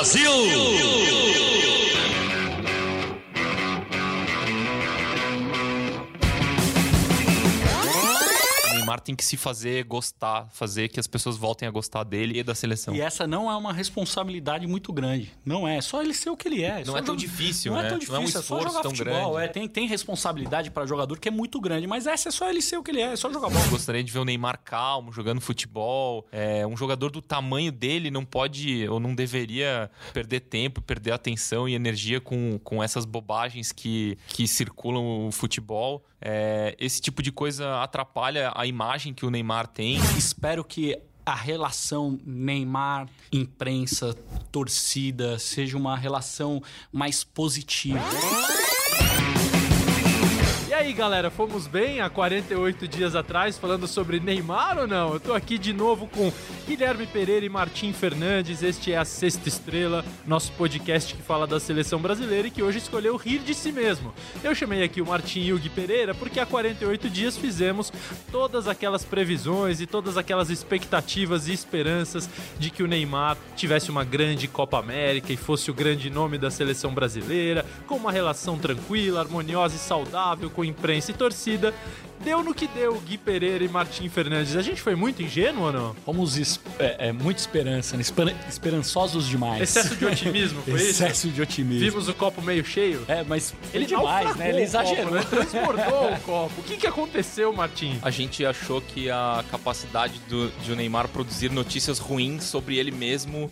Brasil! Neymar tem que se fazer gostar, fazer que as pessoas voltem a gostar dele e da seleção. E essa não é uma responsabilidade muito grande. Não é. Só ele ser o que ele é. Não Só é tão joga- difícil, não né? é tão Não é um difícil, é, só esforço jogar tão futebol. grande. É, tem, tem responsabilidade para jogador que é muito grande, mas essa é só ele ser o que ele é, é só jogar bola. Eu gostaria de ver o Neymar calmo, jogando futebol. É, um jogador do tamanho dele não pode ou não deveria perder tempo, perder atenção e energia com, com essas bobagens que, que circulam o futebol. É, esse tipo de coisa atrapalha a imagem que o Neymar tem. Espero que a relação Neymar, imprensa, torcida seja uma relação mais positiva. Aí, galera, fomos bem há 48 dias atrás falando sobre Neymar ou não? Eu tô aqui de novo com Guilherme Pereira e Martim Fernandes. Este é a Sexta Estrela, nosso podcast que fala da seleção brasileira e que hoje escolheu rir de si mesmo. Eu chamei aqui o Martim e o Gui Pereira porque há 48 dias fizemos todas aquelas previsões e todas aquelas expectativas e esperanças de que o Neymar tivesse uma grande Copa América e fosse o grande nome da seleção brasileira, com uma relação tranquila, harmoniosa e saudável com imprensa e torcida. Deu no que deu, Gui Pereira e Martim Fernandes. A gente foi muito ingênuo ou não? Fomos es- é, é, muita esperança, né? Esper- esperançosos demais. Excesso de otimismo, foi isso? Excesso de otimismo. Vimos o copo meio cheio? É, mas Ele demais, né? Ele exagerou. Copo, né? Transbordou o copo. O que, que aconteceu, Martim? A gente achou que a capacidade do, de o Neymar produzir notícias ruins sobre ele mesmo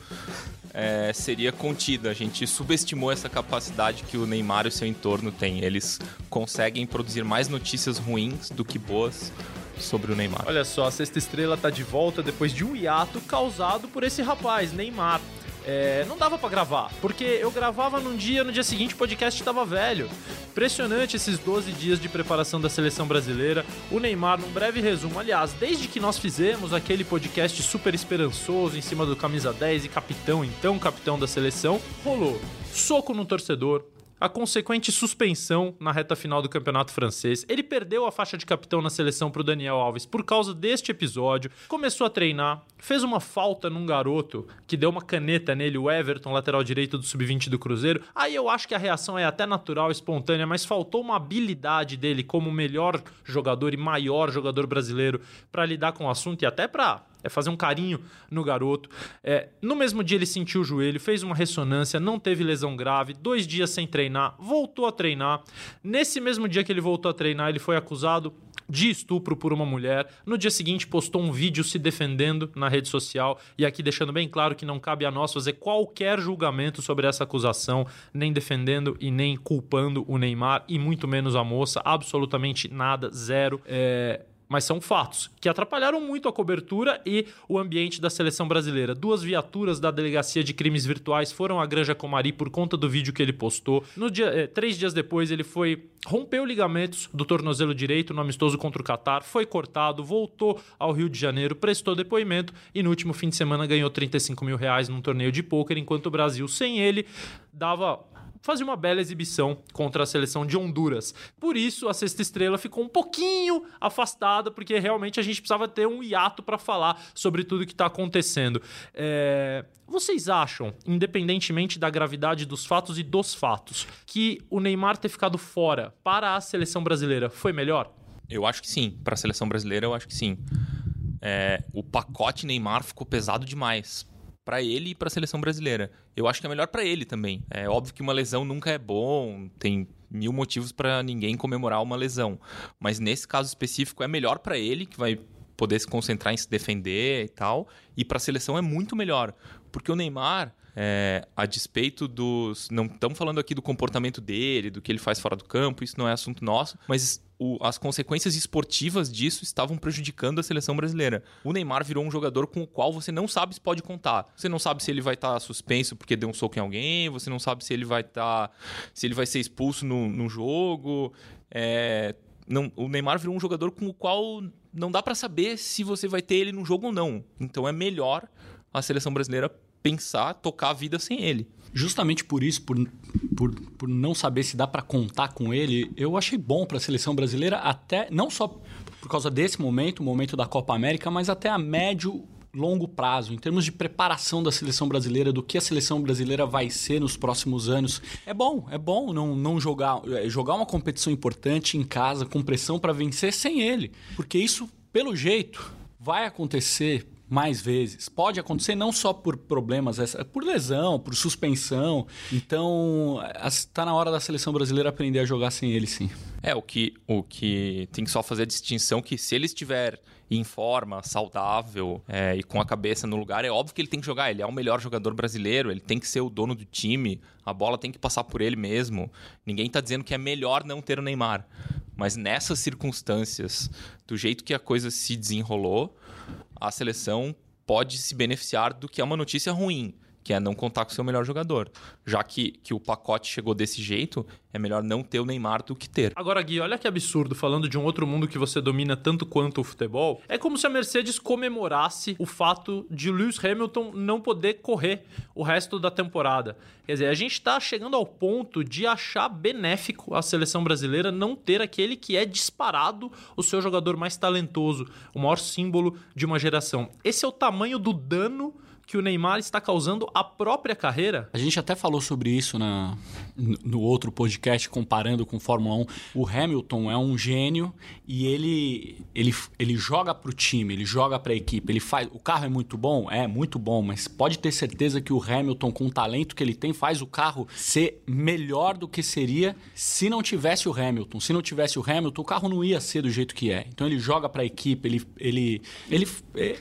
é, seria contida. A gente subestimou essa capacidade que o Neymar e o seu entorno têm. Eles conseguem produzir mais notícias ruins do que boas sobre o Neymar. Olha só, a Sexta Estrela tá de volta depois de um hiato causado por esse rapaz, Neymar. É, não dava pra gravar, porque eu gravava num dia, no dia seguinte o podcast tava velho. Impressionante esses 12 dias de preparação da seleção brasileira. O Neymar, num breve resumo, aliás, desde que nós fizemos aquele podcast super esperançoso em cima do camisa 10 e capitão, então capitão da seleção, rolou soco no torcedor, a consequente suspensão na reta final do campeonato francês. Ele perdeu a faixa de capitão na seleção para o Daniel Alves por causa deste episódio. Começou a treinar, fez uma falta num garoto que deu uma caneta nele, o Everton, lateral direito do sub-20 do Cruzeiro. Aí eu acho que a reação é até natural, espontânea, mas faltou uma habilidade dele como melhor jogador e maior jogador brasileiro para lidar com o assunto e até para é fazer um carinho no garoto. É, no mesmo dia ele sentiu o joelho, fez uma ressonância, não teve lesão grave, dois dias sem treinar, voltou a treinar. Nesse mesmo dia que ele voltou a treinar, ele foi acusado de estupro por uma mulher. No dia seguinte, postou um vídeo se defendendo na rede social. E aqui deixando bem claro que não cabe a nós fazer qualquer julgamento sobre essa acusação, nem defendendo e nem culpando o Neymar, e muito menos a moça. Absolutamente nada, zero. É, mas são fatos que atrapalharam muito a cobertura e o ambiente da seleção brasileira. Duas viaturas da Delegacia de Crimes Virtuais foram à Granja Comari por conta do vídeo que ele postou. No dia, eh, três dias depois, ele foi rompeu ligamentos do tornozelo direito no amistoso contra o Catar, foi cortado, voltou ao Rio de Janeiro, prestou depoimento e no último fim de semana ganhou 35 mil reais num torneio de pôquer, enquanto o Brasil, sem ele, dava fazia uma bela exibição contra a seleção de Honduras. Por isso, a Sexta Estrela ficou um pouquinho afastada, porque realmente a gente precisava ter um hiato para falar sobre tudo que está acontecendo. É, Vocês acham, independentemente da gravidade dos fatos e dos fatos, que o Neymar ter ficado fora para a seleção brasileira foi melhor? Eu acho que sim. Para a seleção brasileira, eu acho que sim. É, o pacote Neymar ficou pesado demais para ele e para a seleção brasileira. Eu acho que é melhor para ele também. É óbvio que uma lesão nunca é bom, tem mil motivos para ninguém comemorar uma lesão, mas nesse caso específico é melhor para ele que vai poder se concentrar em se defender e tal, e para a seleção é muito melhor, porque o Neymar é, a despeito dos. Não estamos falando aqui do comportamento dele, do que ele faz fora do campo, isso não é assunto nosso, mas o- as consequências esportivas disso estavam prejudicando a seleção brasileira. O Neymar virou um jogador com o qual você não sabe se pode contar. Você não sabe se ele vai estar suspenso porque deu um soco em alguém, você não sabe se ele vai estar. se ele vai ser expulso no, no jogo. É, não, o Neymar virou um jogador com o qual não dá para saber se você vai ter ele no jogo ou não. Então é melhor a seleção brasileira pensar, tocar a vida sem ele. Justamente por isso, por, por, por não saber se dá para contar com ele, eu achei bom para a seleção brasileira, até não só por causa desse momento, o momento da Copa América, mas até a médio longo prazo, em termos de preparação da seleção brasileira, do que a seleção brasileira vai ser nos próximos anos. É bom, é bom não, não jogar, é, jogar uma competição importante em casa com pressão para vencer sem ele, porque isso, pelo jeito, vai acontecer mais vezes. Pode acontecer não só por problemas, por lesão, por suspensão. Então, está na hora da seleção brasileira aprender a jogar sem ele, sim. É, o que, o que tem que só fazer a distinção que se ele estiver em forma, saudável é, e com a cabeça no lugar, é óbvio que ele tem que jogar. Ele é o melhor jogador brasileiro, ele tem que ser o dono do time, a bola tem que passar por ele mesmo. Ninguém está dizendo que é melhor não ter o Neymar. Mas nessas circunstâncias, do jeito que a coisa se desenrolou, a seleção pode se beneficiar do que é uma notícia ruim que é não contar com o seu melhor jogador. Já que, que o pacote chegou desse jeito, é melhor não ter o Neymar do que ter. Agora, Gui, olha que absurdo, falando de um outro mundo que você domina tanto quanto o futebol. É como se a Mercedes comemorasse o fato de Lewis Hamilton não poder correr o resto da temporada. Quer dizer, a gente está chegando ao ponto de achar benéfico a seleção brasileira não ter aquele que é disparado o seu jogador mais talentoso, o maior símbolo de uma geração. Esse é o tamanho do dano que o Neymar está causando à própria carreira? A gente até falou sobre isso na, no outro podcast, comparando com Fórmula 1. O Hamilton é um gênio e ele, ele, ele joga para o time, ele joga para a equipe. Ele faz, o carro é muito bom? É, muito bom, mas pode ter certeza que o Hamilton, com o talento que ele tem, faz o carro ser melhor do que seria se não tivesse o Hamilton. Se não tivesse o Hamilton, o carro não ia ser do jeito que é. Então ele joga para a equipe, ele, ele, ele,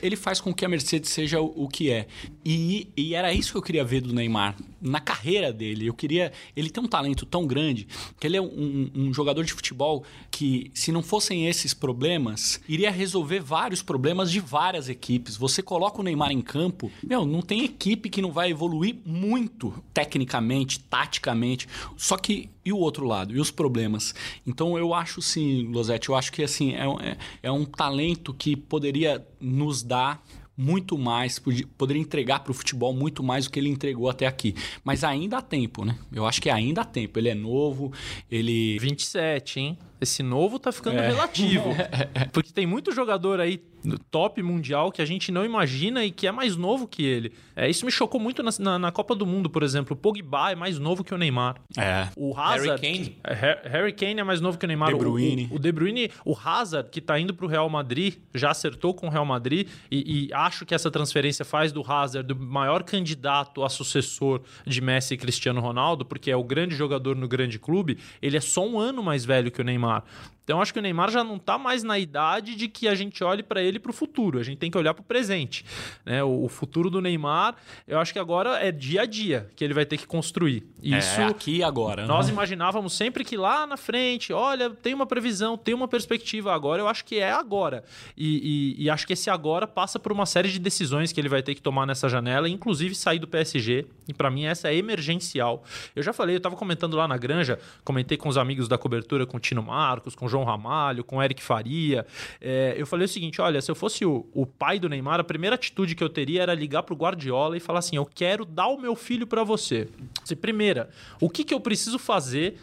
ele faz com que a Mercedes seja o, o que é. E, e, era isso que eu queria ver do Neymar na carreira dele. Eu queria. Ele tem um talento tão grande que ele é um, um, jogador de futebol que, se não fossem esses problemas, iria resolver vários problemas de várias equipes. Você coloca o Neymar em campo, meu, não tem equipe que não vai evoluir muito tecnicamente, taticamente. Só que e o outro lado, e os problemas. Então eu acho sim, Losetti, eu acho que assim é, é, é um talento que poderia nos dar muito mais, poderia entregar para o futebol muito mais do que ele entregou até aqui. Mas ainda há tempo, né? Eu acho que ainda há tempo. Ele é novo, ele. 27, hein? Esse novo tá ficando é. relativo. Porque tem muito jogador aí top mundial que a gente não imagina e que é mais novo que ele. É, isso me chocou muito na, na, na, Copa do Mundo, por exemplo. O Pogba é mais novo que o Neymar. É. O Hazard... Harry Kane. É, Harry Kane é mais novo que o Neymar. De Bruyne. O, o, o De Bruyne, o Hazard, que tá indo pro Real Madrid, já acertou com o Real Madrid e, e acho que essa transferência faz do Hazard o maior candidato a sucessor de Messi e Cristiano Ronaldo, porque é o grande jogador no grande clube. Ele é só um ano mais velho que o Neymar. Então acho que o Neymar já não está mais na idade de que a gente olhe para ele para o futuro. A gente tem que olhar para o presente. Né? O, o, futuro do Neymar, eu acho que agora é dia a dia que ele vai ter que construir. É, Isso é aqui e agora. Nós né? imaginávamos sempre que lá na frente, olha, tem uma previsão, tem uma perspectiva agora. Eu acho que é agora. E, e, e acho que esse agora passa por uma série de decisões que ele vai ter que tomar nessa janela, inclusive sair do PSG. E para mim essa é emergencial. Eu já falei, eu estava comentando lá na Granja, comentei com os amigos da cobertura, com o Tino Marcos, com o João João Ramalho, com Eric Faria. É, eu falei o seguinte: olha, se eu fosse o, o, pai do Neymar, a primeira atitude que eu teria era ligar pro Guardiola e falar assim: eu quero dar o meu filho para você. Assim, primeira, o que, que eu preciso fazer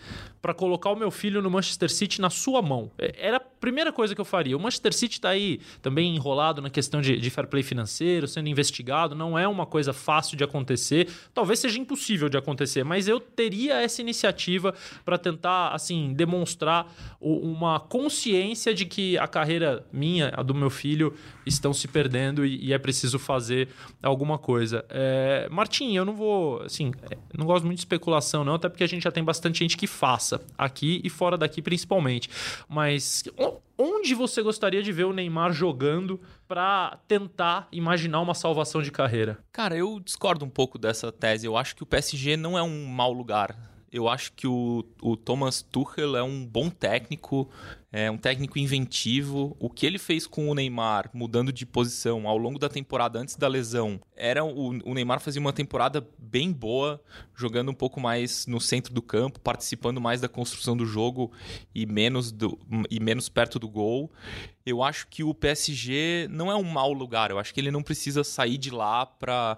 para colocar o meu filho no Manchester City na sua mão. É, era primeira coisa que eu faria. O Manchester City está aí também enrolado na questão de, de, fair play financeiro, sendo investigado. Não é uma coisa fácil de acontecer. Talvez seja impossível de acontecer, mas eu teria essa iniciativa para tentar, assim, demonstrar uma consciência de que a carreira minha, a do meu filho, estão se perdendo e, e é preciso fazer alguma coisa. É, Martim, eu não vou, assim, não gosto muito de especulação, não, até porque a gente já tem bastante gente que faça aqui e fora daqui principalmente. Mas onde você gostaria de ver o Neymar jogando para tentar imaginar uma salvação de carreira? Cara, eu discordo um pouco dessa tese. Eu acho que o PSG não é um mau lugar. Eu acho que o, o Thomas Tuchel é um bom técnico, é um técnico inventivo. O que ele fez com o Neymar, mudando de posição ao longo da temporada antes da lesão, era o, o Neymar fazia uma temporada bem boa, jogando um pouco mais no centro do campo, participando mais da construção do jogo e menos, do, e menos perto do gol. Eu acho que o PSG não é um mau lugar. Eu acho que ele não precisa sair de lá para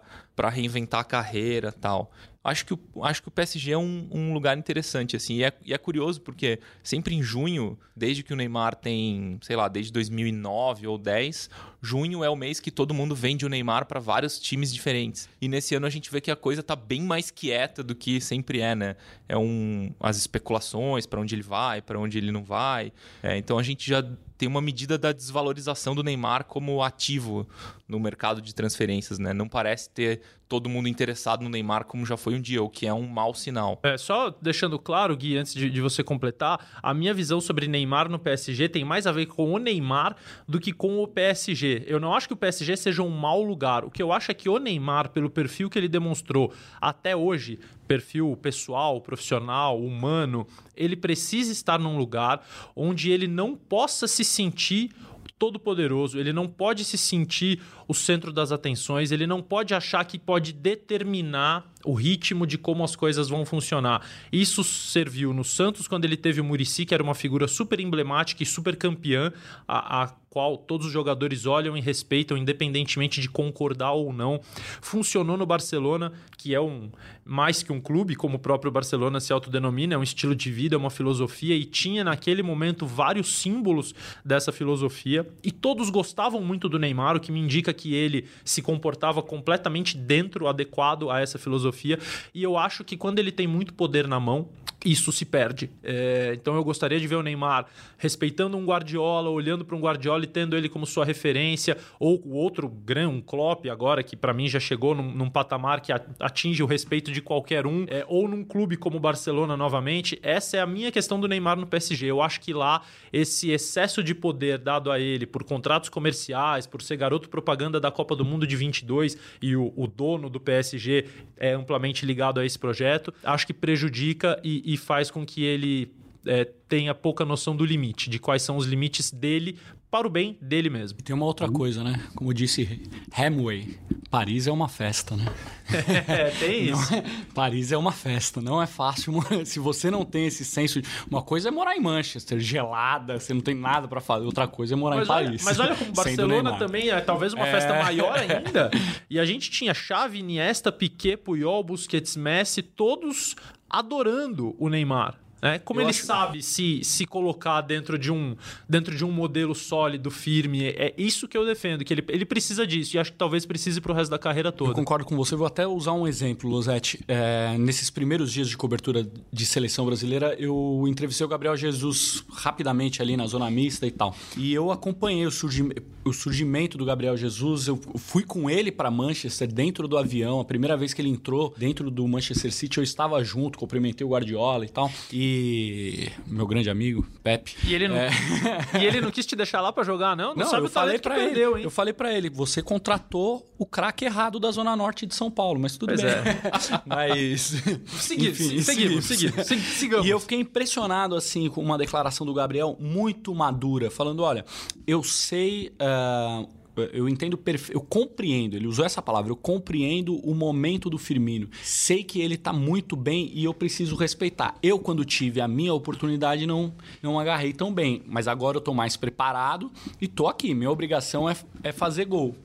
reinventar a carreira tal acho que o, acho que o PSG é um, um lugar interessante, assim. E é, e é, curioso porque sempre em junho, desde que o Neymar tem, sei lá, desde 2009 ou 10, junho é o mês que todo mundo vende o Neymar para vários times diferentes. E nesse ano a gente vê que a coisa tá bem mais quieta do que sempre é, né? É um as especulações para onde ele vai, para onde ele não vai. É, então a gente já tem uma medida da desvalorização do Neymar como ativo no mercado de transferências, né? Não parece ter todo mundo interessado no Neymar como já foi um dia, o que é um mau sinal. É, só deixando claro, Gui, antes de, de, você completar, a minha visão sobre Neymar no PSG tem mais a ver com o Neymar do que com o PSG. Eu não acho que o PSG seja um mau lugar. O que eu acho é que o Neymar, pelo perfil que ele demonstrou até hoje, perfil pessoal, profissional, humano, ele precisa estar num lugar onde ele não possa se sentir todo poderoso, ele não pode se sentir o centro das atenções, ele não pode achar que pode determinar o ritmo de como as coisas vão funcionar. Isso serviu no Santos quando ele teve o Murici, que era uma figura super emblemática e super campeã, a, a qual todos os jogadores olham e respeitam, independentemente de concordar ou não. Funcionou no Barcelona, que é um mais que um clube, como o próprio Barcelona se autodenomina, é um estilo de vida, é uma filosofia, e tinha naquele momento vários símbolos dessa filosofia. E todos gostavam muito do Neymar, o que me indica que ele se comportava completamente dentro, adequado a essa filosofia. E eu acho que quando ele tem muito poder na mão, isso se perde. É, então eu gostaria de ver o Neymar respeitando um Guardiola, olhando para um Guardiola e tendo ele como sua referência, ou o outro grande, um Klopp agora, que para mim já chegou num, num, patamar que atinge o respeito de qualquer um, é, ou num clube como o Barcelona novamente. Essa é a minha questão do Neymar no PSG. Eu acho que lá esse excesso de poder dado a ele por contratos comerciais, por ser garoto propaganda da Copa do Mundo de 22 e o, o dono do PSG é amplamente ligado a esse projeto, acho que prejudica e, e faz com que ele é, tenha pouca noção do limite, de quais são os limites dele para o bem dele mesmo. E tem uma outra coisa, né? Como disse Hemway, Paris é uma festa, né? é, tem isso. É, Paris é uma festa, não é fácil. Se você não tem esse senso, de, uma coisa é morar em Manchester, gelada, você não tem nada para fazer. Outra coisa é morar mas em Paris. Olha, mas olha como Barcelona também é talvez uma é... festa maior ainda. E a gente tinha Xavi, Iniesta, Piquet, Puyol, Busquets, Messi, todos adorando o Neymar. É, como eu ele acho... sabe se, se colocar dentro de, um, dentro de um modelo sólido, firme? É isso que eu defendo, que ele, ele precisa disso e acho que talvez precise para o resto da carreira toda. Eu concordo com você, vou até usar um exemplo, Losetti. É, nesses primeiros dias de cobertura de seleção brasileira, eu entrevistei o Gabriel Jesus rapidamente ali na zona mista e tal. E eu acompanhei o, surgi, o surgimento do Gabriel Jesus, eu fui com ele para Manchester dentro do avião, a primeira vez que ele entrou dentro do Manchester City, eu estava junto, cumprimentei o Guardiola e tal. E meu grande amigo, Pepe. E ele não, é... e ele não quis te deixar lá para jogar, não? Não, não sabe eu falei para ele. Perdeu, eu falei para ele, você contratou o craque errado da Zona Norte de São Paulo, mas tudo pois bem. É. mas. Seguir, Enfim, seguimos, seguimos, sigamos. E eu fiquei impressionado, assim, com uma declaração do Gabriel muito madura, falando: olha, eu sei. Uh, eu entendo, eu compreendo, ele usou essa palavra, eu compreendo o momento do Firmino. Sei que ele está muito bem e eu preciso respeitar. Eu, quando tive a minha oportunidade, não, não agarrei tão bem, mas agora eu estou mais preparado e estou aqui. Minha obrigação é, é fazer gol.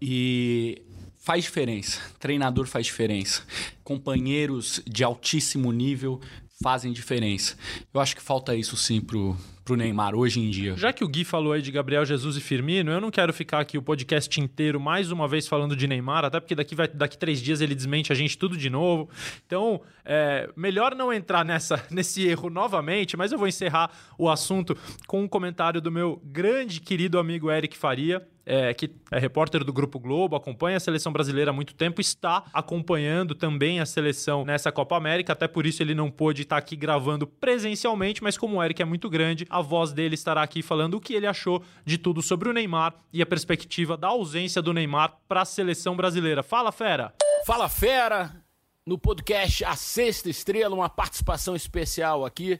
E faz diferença. Treinador faz diferença. Companheiros de altíssimo nível fazem diferença. Eu acho que falta isso sim pro, pro Neymar hoje em dia. Já que o Gui falou aí de Gabriel Jesus e Firmino, eu não quero ficar aqui o podcast inteiro mais uma vez falando de Neymar, até porque daqui, vai, daqui três dias ele desmente a gente tudo de novo. Então, é, melhor não entrar nessa, nesse erro novamente, mas eu vou encerrar o assunto com um comentário do meu grande querido amigo Eric Faria é, que é repórter do Grupo Globo, acompanha a seleção brasileira há muito tempo, está acompanhando também a seleção nessa Copa América, até por isso ele não pôde estar aqui gravando presencialmente, mas como o Eric é muito grande, a voz dele estará aqui falando o que ele achou de tudo sobre o Neymar e a perspectiva da ausência do Neymar para a seleção brasileira. Fala, fera! Fala, fera! No podcast A Sexta Estrela, uma participação especial aqui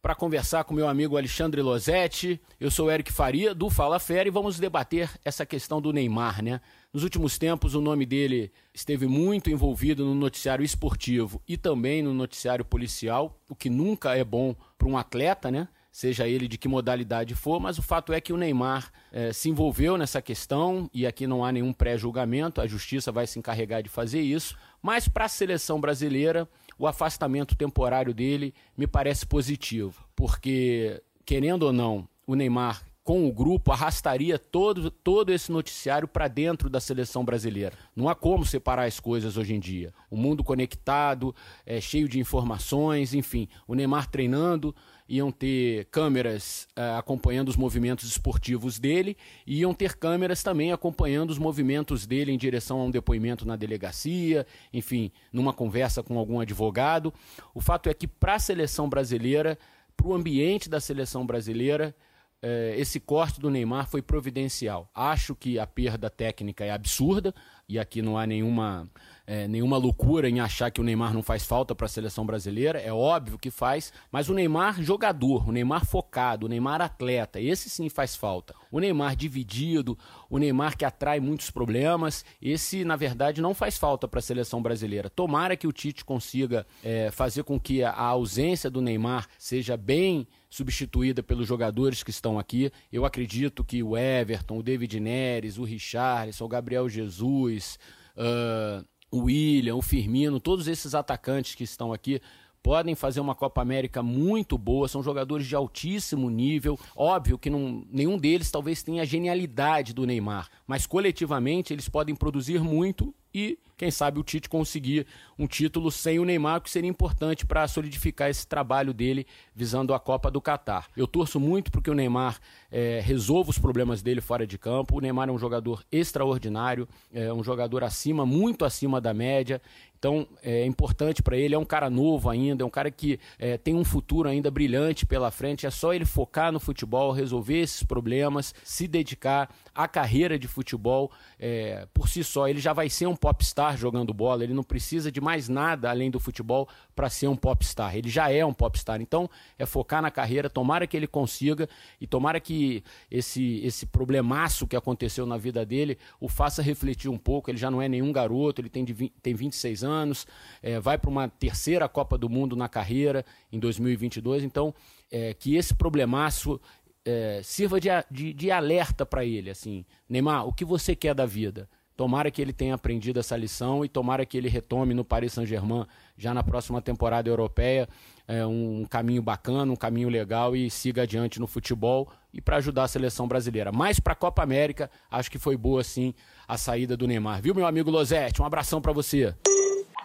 para conversar com meu amigo Alexandre Losetti. Eu sou Eric Faria, do Fala Fera, e vamos debater essa questão do Neymar, né? Nos últimos tempos, o nome dele esteve muito envolvido no noticiário esportivo e também no noticiário policial, o que nunca é bom para um atleta, né? Seja ele de que modalidade for, mas o fato é que o Neymar eh, se envolveu nessa questão e aqui não há nenhum pré-julgamento, a justiça vai se encarregar de fazer isso. Mas para a seleção brasileira, o afastamento temporário dele me parece positivo, porque, querendo ou não, o Neymar com o grupo, arrastaria todo, todo esse noticiário para dentro da seleção brasileira. Não há como separar as coisas hoje em dia. O mundo conectado, é, cheio de informações, enfim. O Neymar treinando, iam ter câmeras uh, acompanhando os movimentos esportivos dele e iam ter câmeras também acompanhando os movimentos dele em direção a um depoimento na delegacia, enfim, numa conversa com algum advogado. O fato é que para a seleção brasileira, para o ambiente da seleção brasileira, uh, esse corte do Neymar foi providencial. Acho que a perda técnica é absurda e aqui não há nenhuma é, nenhuma loucura em achar que o Neymar não faz falta para a seleção brasileira. É óbvio que faz, mas o Neymar jogador, o Neymar focado, o Neymar atleta, esse sim faz falta. O Neymar dividido, o Neymar que atrai muitos problemas, esse na verdade não faz falta para a seleção brasileira. Tomara que o Tite consiga é, fazer com que a ausência do Neymar seja bem substituída pelos jogadores que estão aqui. Eu acredito que o Everton, o David Neres, o Richarlison, o Gabriel Jesus, uh, o William, o Firmino, todos esses atacantes que estão aqui podem fazer uma Copa América muito boa, são jogadores de altíssimo nível. Óbvio que não, nenhum deles talvez tenha a genialidade do Neymar, mas coletivamente eles podem produzir muito e quem sabe o Tite conseguir um título sem o Neymar, que seria importante para solidificar esse trabalho dele visando a Copa do Catar. Eu torço muito porque o Neymar é, resolva os problemas dele fora de campo. O Neymar é um jogador extraordinário, é um jogador acima, muito acima da média. Então é importante para ele, é um cara novo ainda, é um cara que é, tem um futuro ainda brilhante pela frente. É só ele focar no futebol, resolver esses problemas, se dedicar à carreira de futebol é, por si só. Ele já vai ser um popstar jogando bola, ele não precisa de mais nada além do futebol para ser um popstar. Ele já é um popstar. Então é focar na carreira, tomara que ele consiga e tomara que esse, esse problemaço que aconteceu na vida dele o faça refletir um pouco. Ele já não é nenhum garoto, ele tem, de 20, tem 26 anos, é, vai para uma terceira Copa do Mundo na carreira em 2022. Então, é, que esse problemaço é, sirva de, de, de alerta para ele, assim, Neymar, o que você quer da vida? Tomara que ele tenha aprendido essa lição e tomara que ele retome no Paris Saint-Germain já na próxima temporada europeia é, um caminho bacana, um caminho legal e siga adiante no futebol e para ajudar a seleção brasileira. Mas para a Copa América, acho que foi boa sim a saída do Neymar. Viu, meu amigo Losetti? Um abração para você.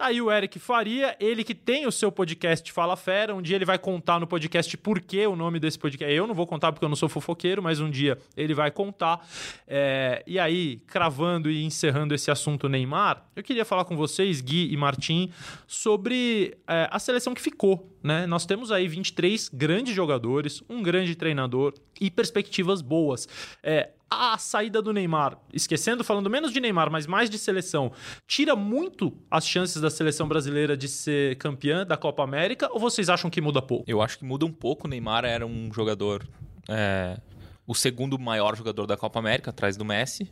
Aí o Eric Faria, ele que tem o seu podcast Fala Fera, um dia ele vai contar no podcast por que o nome desse podcast. Eu não vou contar porque eu não sou fofoqueiro, mas um dia ele vai contar. É... e aí, cravando e encerrando esse assunto Neymar, eu queria falar com vocês, Gui e Martim, sobre é, a seleção que ficou. Né? Nós temos aí 23 grandes jogadores, um grande treinador e perspectivas boas. É, a saída do Neymar, esquecendo, falando menos de Neymar, mas mais de seleção, tira muito as chances da seleção brasileira de ser campeã da Copa América ou vocês acham que muda pouco? Eu acho que muda um pouco. O Neymar era um jogador. É, o segundo maior jogador da Copa América, atrás do Messi.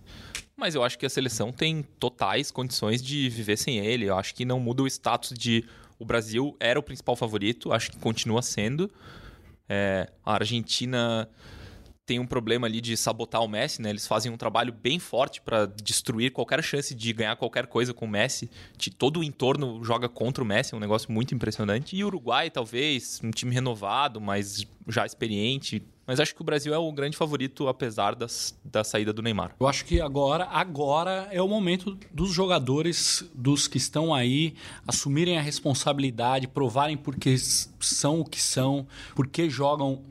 Mas eu acho que a seleção tem totais condições de viver sem ele. Eu acho que não muda o status de. O Brasil era o principal favorito, acho que continua sendo. É, a Argentina tem um problema ali de sabotar o Messi, né? Eles fazem um trabalho bem forte para destruir qualquer chance de ganhar qualquer coisa com o Messi. De todo o entorno joga contra o Messi, é um negócio muito impressionante. E Uruguai, talvez, um time renovado, mas já experiente. Mas acho que o Brasil é o grande favorito, apesar das, da saída do Neymar. Eu acho que agora, agora é o momento dos jogadores, dos que estão aí, assumirem a responsabilidade, provarem porque são o que são, porque jogam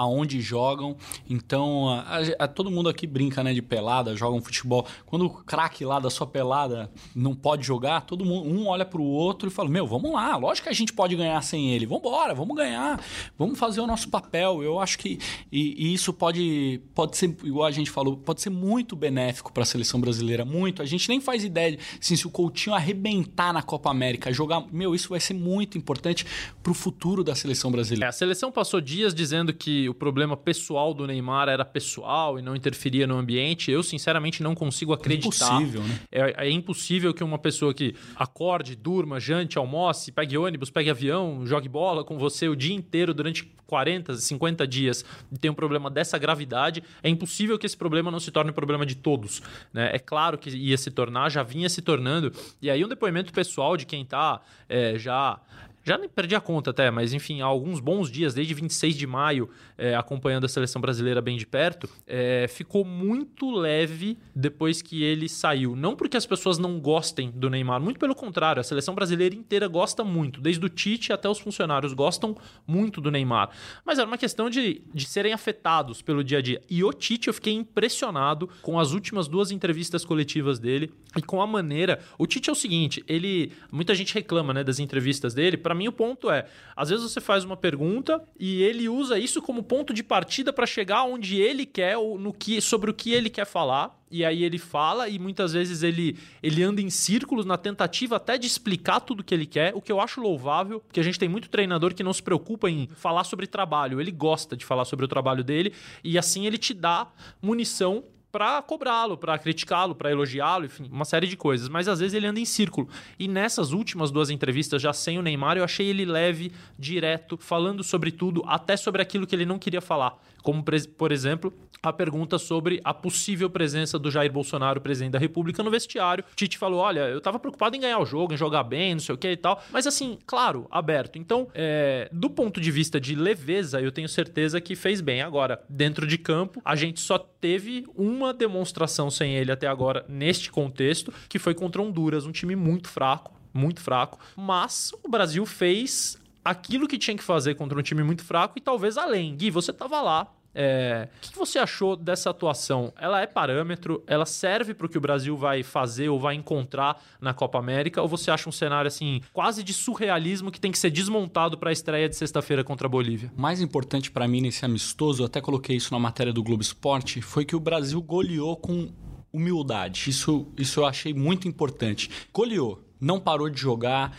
aonde jogam. Então, a, a, todo mundo aqui brinca né, de pelada, joga um futebol. Quando o craque lá da sua pelada não pode jogar, todo mundo um olha para o outro e fala: Meu, vamos lá, lógico que a gente pode ganhar sem ele. Vamos embora, vamos ganhar, vamos fazer o nosso papel. Eu acho que e, e isso pode, pode ser, igual a gente falou, pode ser muito benéfico para a seleção brasileira. Muito. A gente nem faz ideia assim, se o Coutinho arrebentar na Copa América, jogar. Meu, isso vai ser muito importante para o futuro da seleção brasileira. É, a seleção passou dias dizendo que o problema pessoal do Neymar era pessoal e não interferia no ambiente, eu sinceramente não consigo acreditar. É impossível, né? É, é impossível que uma pessoa que acorde, durma, jante, almoce, pegue ônibus, pegue avião, jogue bola com você o dia inteiro durante 40, 50 dias e tem um problema dessa gravidade, é impossível que esse problema não se torne um problema de todos. Né? É claro que ia se tornar, já vinha se tornando. E aí um depoimento pessoal de quem está é, já já nem perdi a conta até, mas enfim, há alguns bons dias, desde 26 de maio, é, acompanhando a seleção brasileira bem de perto, é, ficou muito leve depois que ele saiu. Não porque as pessoas não gostem do Neymar, muito pelo contrário, a seleção brasileira inteira gosta muito, desde o Tite até os funcionários gostam muito do Neymar. Mas era uma questão de, de serem afetados pelo dia a dia. E o Tite, eu fiquei impressionado com as últimas duas entrevistas coletivas dele e com a maneira. O Tite é o seguinte, ele. Muita gente reclama né, das entrevistas dele para mim, o ponto é: às vezes você faz uma pergunta e ele usa isso como ponto de partida para chegar onde ele quer, ou no que, sobre o que ele quer falar. E aí ele fala e muitas vezes ele, ele anda em círculos na tentativa até de explicar tudo que ele quer, o que eu acho louvável, porque a gente tem muito treinador que não se preocupa em falar sobre trabalho, ele gosta de falar sobre o trabalho dele e assim ele te dá munição para cobrá-lo, para criticá-lo, para elogiá-lo, enfim, uma série de coisas. Mas às vezes ele anda em círculo. E nessas últimas duas entrevistas, já sem o Neymar, eu achei ele leve, direto, falando sobre tudo, até sobre aquilo que ele não queria falar. Como, por exemplo, a pergunta sobre a possível presença do Jair Bolsonaro, presidente da República, no vestiário. Tite falou: olha, eu estava preocupado em ganhar o jogo, em jogar bem, não sei o que e tal. Mas assim, claro, aberto. Então, é, do ponto de vista de leveza, eu tenho certeza que fez bem. Agora, dentro de campo, a gente só teve uma demonstração sem ele até agora, neste contexto, que foi contra Honduras, um time muito fraco, muito fraco. Mas o Brasil fez aquilo que tinha que fazer contra um time muito fraco e talvez além. Gui, você estava lá, é, o que você achou dessa atuação? Ela é parâmetro? Ela serve para o que o Brasil vai fazer ou vai encontrar na Copa América? Ou você acha um cenário assim quase de surrealismo que tem que ser desmontado para a estreia de sexta-feira contra a Bolívia? Mais importante para mim nesse amistoso, eu até coloquei isso na matéria do Globo Esporte, foi que o Brasil goleou com humildade. Isso, isso eu achei muito importante. Goleou, não parou de jogar.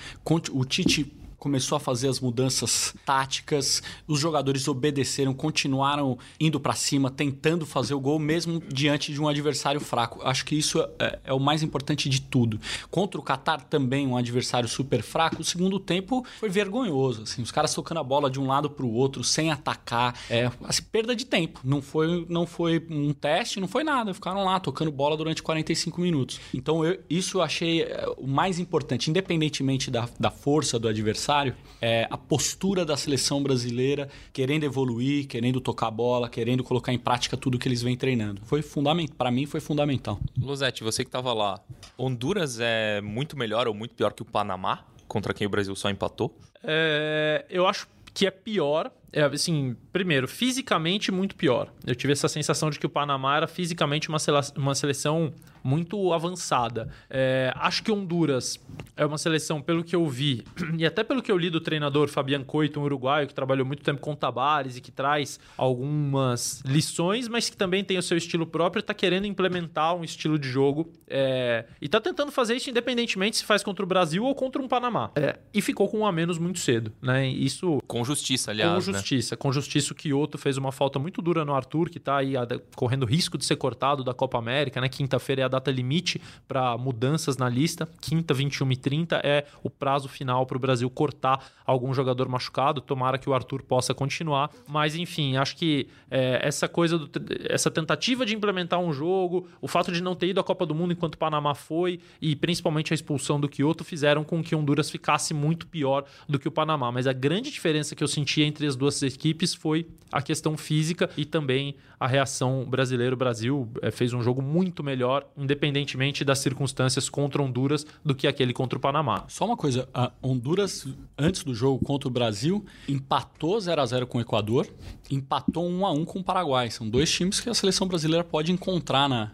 O Tite começou a fazer as mudanças táticas, os jogadores obedeceram, continuaram indo para cima, tentando fazer o gol mesmo diante de um adversário fraco. Acho que isso é, é o mais importante de tudo. Contra o Qatar também um adversário super fraco. O segundo tempo foi vergonhoso, assim, os caras tocando a bola de um lado para o outro sem atacar, é, assim, perda de tempo. Não foi, não foi um teste, não foi nada. Ficaram lá tocando bola durante 45 minutos. Então eu, isso eu achei é, o mais importante, independentemente da, da força do adversário adversário, é, a postura da seleção brasileira, querendo evoluir, querendo tocar a bola, querendo colocar em prática tudo que eles vêm treinando. Foi fundamental, para mim foi fundamental. Losete, você que estava lá, Honduras é muito melhor ou muito pior que o Panamá, contra quem o Brasil só empatou? É, eu acho que é pior é, assim, primeiro, fisicamente muito pior. Eu tive essa sensação de que o Panamá era fisicamente uma, uma seleção muito avançada. É, acho que Honduras é uma seleção, pelo que eu vi, e até pelo que eu li do treinador Fabian Coito, um uruguaio que trabalhou muito tempo com Tabares e que traz algumas lições, mas que também tem o seu estilo próprio e está querendo implementar um estilo de jogo. É, e está tentando fazer isso independentemente se faz contra o Brasil ou contra um Panamá. É, e ficou com um a menos muito cedo. Né? Isso, com justiça, aliás. Com justiça. Né? justiça. Com justiça, o Kyoto fez uma falta muito dura no Arthur, que está aí correndo risco de ser cortado da Copa América, né? Quinta-feira é a data limite para mudanças na lista. Quinta, 21 e 30 é o prazo final para o Brasil cortar algum jogador machucado. Tomara que o Arthur possa continuar. Mas, enfim, acho que é, essa coisa, do, essa tentativa de implementar um jogo, o fato de não ter ido à Copa do Mundo enquanto o Panamá foi, e principalmente a expulsão do Kyoto, fizeram com que Honduras ficasse muito pior do que o Panamá. Mas a grande diferença que eu senti entre as duas equipes foi a questão física e também a reação brasileira. O Brasil é, fez um jogo muito melhor, independentemente das circunstâncias contra Honduras, do que aquele contra o Panamá. Só uma coisa: a Honduras, antes do jogo contra o Brasil, empatou 0 a 0 com o Equador, empatou 1 a 1 com o Paraguai. São dois times que a seleção brasileira pode encontrar na,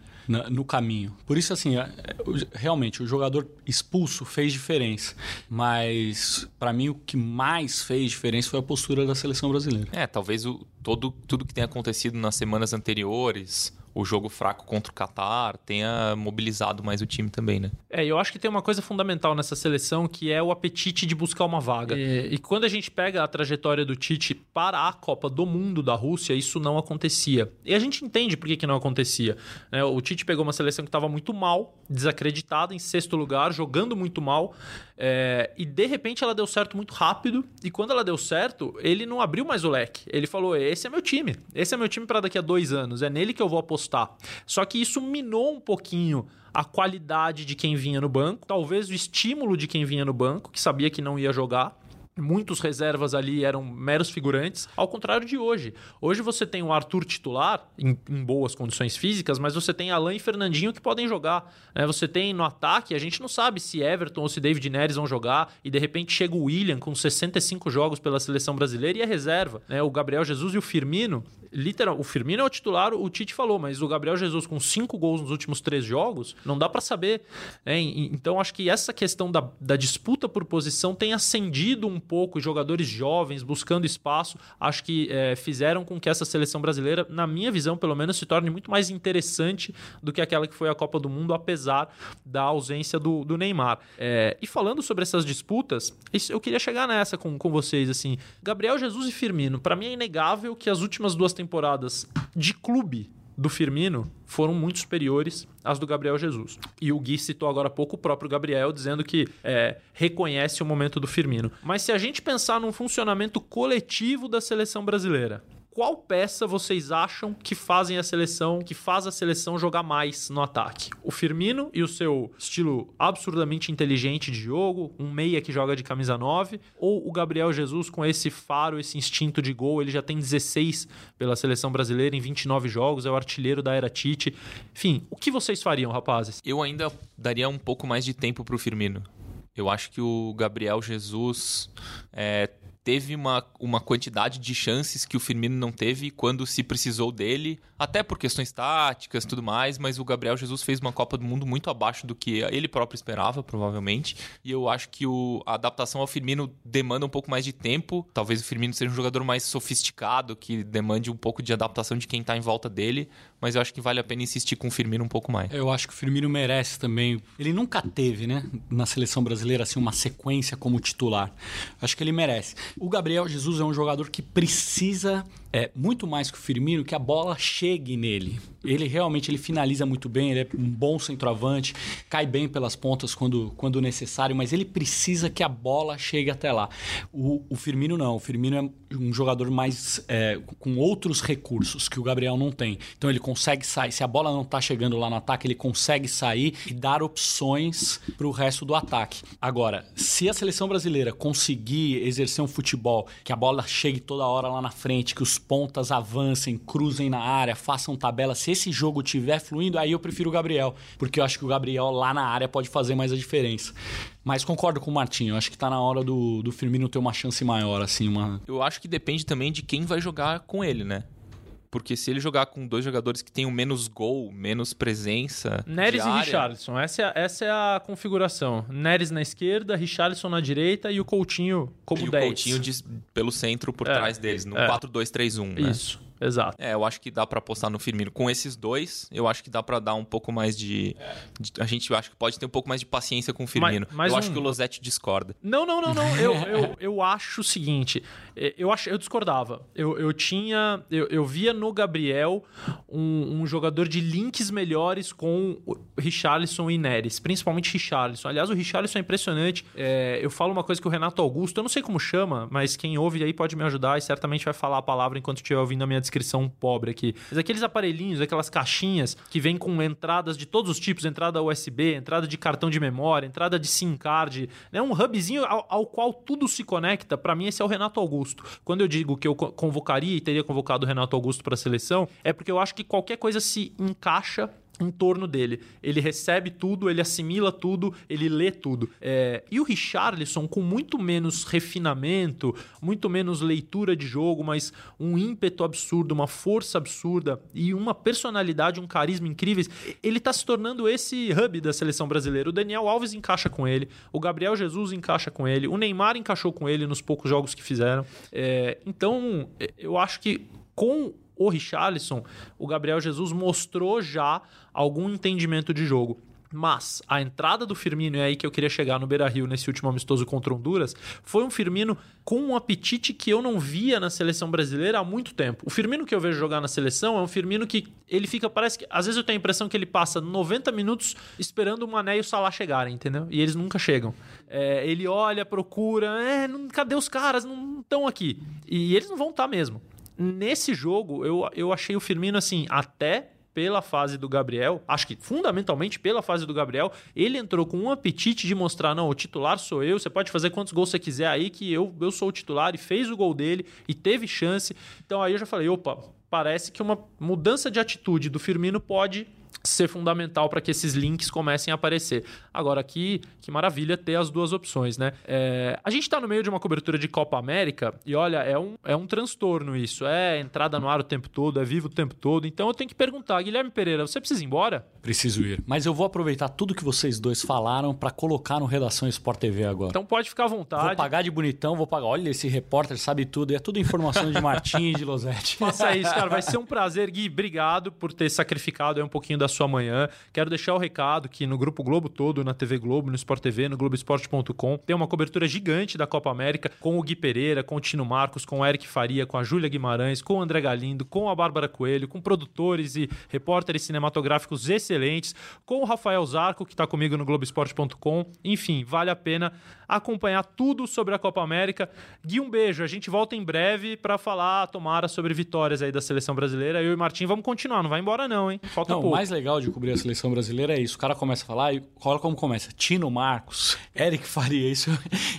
no caminho. Por isso, assim, é, realmente, o jogador expulso fez diferença. Mas, para mim, o que mais fez diferença foi a postura da seleção brasileira. É, talvez o, todo, tudo que tenha acontecido nas semanas anteriores, o jogo fraco contra o Qatar tenha mobilizado mais o time também, né? É, eu acho que tem uma coisa fundamental nessa seleção que é o apetite de buscar uma vaga. E, e quando a gente pega a trajetória do Tite para a Copa do Mundo da Rússia, isso não acontecia. E a gente entende por que, que não acontecia. Né? O Tite pegou uma seleção que estava muito mal, desacreditada, em sexto lugar, jogando muito mal. É, e de repente ela deu certo muito rápido. E quando ela deu certo, ele não abriu mais o leque. Ele falou: esse é meu time. Esse é meu time para daqui a dois anos. É nele que eu vou apostar. Só que isso minou um pouquinho a qualidade de quem vinha no banco, talvez o estímulo de quem vinha no banco, que sabia que não ia jogar. Muitos reservas ali eram meros figurantes, ao contrário de hoje. Hoje você tem o Arthur titular, em, em boas condições físicas, mas você tem Alain e Fernandinho que podem jogar. Né? Você tem no ataque, a gente não sabe se Everton ou se David Neres vão jogar, e de repente chega o William com 65 jogos pela seleção brasileira e é reserva. Né? O Gabriel Jesus e o Firmino, literal, o Firmino é o titular, o Tite falou, mas o Gabriel Jesus com cinco gols nos últimos três jogos, não dá para saber. Né? Então acho que essa questão da, da disputa por posição tem acendido um pouco, jogadores jovens buscando espaço, acho que é, fizeram com que essa seleção brasileira, na minha visão, pelo menos, se torne muito mais interessante do que aquela que foi a Copa do Mundo, apesar da ausência do, do Neymar. É, e falando sobre essas disputas, eu queria chegar nessa com, com vocês, assim, Gabriel Jesus e Firmino, para mim é inegável que as últimas duas temporadas de clube do Firmino foram muito superiores às do Gabriel Jesus. E o Gui citou agora há pouco o próprio Gabriel, dizendo que é, reconhece o momento do Firmino. Mas se a gente pensar num funcionamento coletivo da seleção brasileira, qual peça vocês acham que fazem a seleção, que faz a seleção jogar mais no ataque? O Firmino e o seu estilo absurdamente inteligente de jogo, um meia que joga de camisa 9, ou o Gabriel Jesus com esse faro, esse instinto de gol, ele já tem 16 pela seleção brasileira em 29 jogos, é o artilheiro da era Tite. Enfim, o que vocês fariam, rapazes? Eu ainda daria um pouco mais de tempo pro Firmino. Eu acho que o Gabriel Jesus é, teve uma, uma quantidade de chances que o Firmino não teve quando se precisou dele, até por questões táticas e tudo mais, mas o Gabriel Jesus fez uma Copa do Mundo muito abaixo do que ele próprio esperava, provavelmente. E eu acho que o, a adaptação ao Firmino demanda um pouco mais de tempo. Talvez o Firmino seja um jogador mais sofisticado, que demande um pouco de adaptação de quem está em volta dele, mas eu acho que vale a pena insistir com o Firmino um pouco mais. Eu acho que o Firmino merece também. Ele nunca teve, né, na seleção brasileira, assim, uma sequência como titular. Acho que ele merece. O Gabriel Jesus é um jogador que precisa é muito mais que o Firmino que a bola chegue nele. Ele realmente ele finaliza muito bem, ele é um bom centroavante, cai bem pelas pontas quando, quando necessário, mas ele precisa que a bola chegue até lá. O, o Firmino não, o Firmino é um jogador mais é, com outros recursos que o Gabriel não tem. Então ele consegue sair, se a bola não está chegando lá no ataque, ele consegue sair e dar opções para o resto do ataque. Agora, se a seleção brasileira conseguir exercer um futebol que a bola chegue toda hora lá na frente, que os pontas avancem, cruzem na área, façam tabela. Se esse jogo tiver fluindo, aí eu prefiro o Gabriel, porque eu acho que o Gabriel lá na área pode fazer mais a diferença. Mas concordo com o Martinho, acho que tá na hora do, do Firmino ter uma chance maior, assim, uma... Eu acho que depende também de quem vai jogar com ele, né? Porque se ele jogar com dois jogadores que tenham menos gol, menos presença. Neres e Richarlison, essa é, a, essa é a configuração. Neres na esquerda, Richarlison na direita e o Coutinho como e 10. o Coutinho de, pelo centro por É, trás deles, no é. 4-2-3-1, né? Isso, exato. É, eu acho que dá pra apostar no Firmino. Com esses dois, eu acho que dá pra dar um pouco mais de, de- A gente acho que pode ter um pouco mais de paciência com o Firmino. mas eu um- acho que o Losetti discorda. Não, não, não, não. Eu, eu, eu acho o seguinte. eh, Eu, acho, eu discordava. Eu, eu tinha. Eu, eu via no Gabriel um, um jogador de links melhores com o Richarlison e Neres, principalmente Richarlison. Aliás, o Richarlison é impressionante. É, eu falo uma coisa que o Renato Augusto, eu não sei como chama, mas quem ouve aí pode me ajudar e certamente vai falar a palavra enquanto estiver ouvindo a minha descrição pobre aqui. Mas aqueles aparelhinhos, aquelas caixinhas que vêm com entradas de todos os tipos, entrada USB, entrada de cartão de memória, entrada de SIM card, né? um hubzinho ao, ao qual tudo se conecta, para mim esse é o Renato Augusto. Quando eu digo que eu co- convocaria e teria convocado o Renato Augusto para a seleção, é porque eu acho que qualquer coisa se encaixa em torno dele. Ele recebe tudo, ele assimila tudo, ele lê tudo. É, e o Richarlison, com muito menos refinamento, muito menos leitura de jogo, mas um ímpeto absurdo, uma força absurda e uma personalidade, um carisma incríveis, ele tá se tornando esse hub da seleção brasileira. O Daniel Alves encaixa com ele, o Gabriel Jesus encaixa com ele, o Neymar encaixou com ele nos poucos jogos que fizeram. É, então, eu acho que com o Richarlison, o Gabriel Jesus mostrou já algum entendimento de jogo. Mas a entrada do Firmino, é aí que eu queria chegar no Beira Rio nesse último amistoso contra Honduras, foi um Firmino com um apetite que eu não via na seleção brasileira há muito tempo. O Firmino que eu vejo jogar na seleção é um Firmino que ele fica, parece que. Às vezes eu tenho a impressão que ele passa 90 minutos esperando o Mané e o Salah chegarem, entendeu? E eles nunca chegam. É, ele olha, procura, é, não- cadê os caras? Não estão aqui. E eles não vão estar mesmo. Nesse jogo, eu, eu achei o Firmino assim, até pela fase do Gabriel, acho que fundamentalmente pela fase do Gabriel, ele entrou com um apetite de mostrar, não, o titular sou eu, você pode fazer quantos gols você quiser aí, que eu, eu sou o titular, e fez o gol dele, e teve chance. Então aí eu já falei, opa, parece que uma mudança de atitude do Firmino pode ser fundamental para que esses links comecem a aparecer. Agora, aqui, que maravilha ter as duas opções, né? É, a gente está no meio de uma cobertura de Copa América e olha, é um, é um transtorno isso. É entrada no ar o tempo todo, é vivo o tempo todo. Então eu tenho que perguntar, Guilherme Pereira, você precisa ir embora? Preciso ir. Mas eu vou aproveitar tudo que vocês dois falaram para colocar no Redação Sport TV agora. Então pode ficar à vontade. Vou pagar de bonitão, vou pagar. Olha, esse repórter sabe tudo. E é tudo informação de Martins e de Losetti. Faça isso, cara. Vai ser um prazer, Gui. Obrigado por ter sacrificado um pouquinho da sua manhã. Quero deixar o recado que no Grupo Globo todo, na TV Globo, no Sport TV, no Globoesporte.com, tem uma cobertura gigante da Copa América com o Gui Pereira, com o Tino Marcos, com o Eric Faria, com a Júlia Guimarães, com o André Galindo, com a Bárbara Coelho, com produtores e repórteres cinematográficos excelentes, com o Rafael Zarco, que está comigo no Globoesporte.com. Enfim, vale a pena acompanhar tudo sobre a Copa América. Gui, um beijo. A gente volta em breve para falar, tomara, sobre vitórias aí da seleção brasileira. Eu e Martim vamos continuar, não vai embora não, hein? Falta não, pouco. O mais legal de cobrir a seleção brasileira é isso. O cara começa a falar e olha como começa. Tino Marcos, Eric Faria. Isso,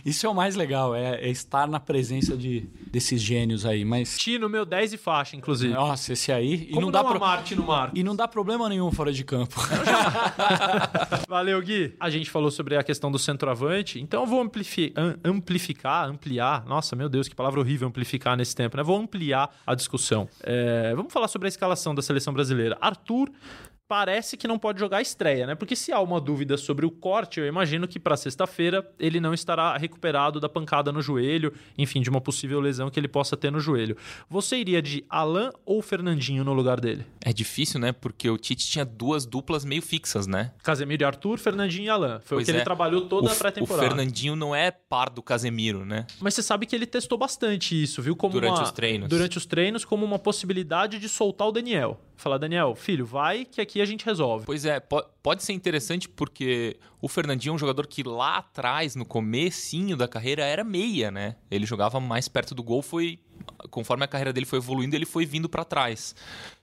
isso é o mais legal, é, é estar na presença de, desses gênios aí. Mas... Tino, meu 10 e faixa, inclusive. Nossa, esse aí... Como e não, dá pro... amar Tino Marcos? E não dá problema nenhum fora de campo. Valeu, Gui. A gente falou sobre a questão do centroavante, então eu vou amplifi amplificar, ampliar. Nossa, meu Deus, que palavra horrível amplificar nesse tempo, né? Vou ampliar a discussão. É, vamos falar sobre a escalação da seleção brasileira. Arthur parece que não pode jogar a estreia, né? Porque se há uma dúvida sobre o corte, eu imagino que para sexta-feira ele não estará recuperado da pancada no joelho, enfim, de uma possível lesão que ele possa ter no joelho. Você iria de Alan ou Fernandinho no lugar dele? É difícil, né? Porque o Tite tinha duas duplas meio fixas, né? Casemiro e Arthur, Fernandinho e Alan. Foi pois o que é. ele trabalhou toda o, a pré-temporada. O Fernandinho não é par do Casemiro, né? Mas você sabe que ele testou bastante isso, viu? Como durante uma, os treinos. Durante os treinos, como uma possibilidade de soltar o Daniel. Falar, Daniel, filho, vai que aqui a gente resolve. Pois é, pode ser interessante porque o Fernandinho é um jogador que lá atrás, no comecinho da carreira, era meia, né? Ele jogava mais perto do gol, foi conforme a carreira dele foi evoluindo, ele foi vindo para trás.